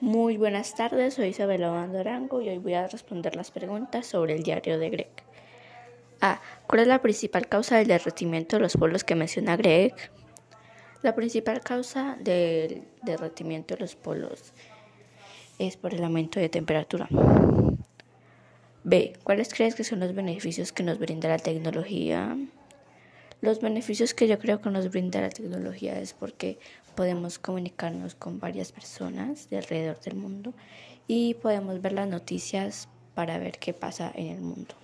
Muy buenas tardes, soy Isabel Arango y hoy voy a responder las preguntas sobre el diario de Greg. A. ¿Cuál es la principal causa del derretimiento de los polos que menciona Greg? La principal causa del derretimiento de los polos es por el aumento de temperatura. B. ¿Cuáles crees que son los beneficios que nos brinda la tecnología? Los beneficios que yo creo que nos brinda la tecnología es porque podemos comunicarnos con varias personas de alrededor del mundo y podemos ver las noticias para ver qué pasa en el mundo.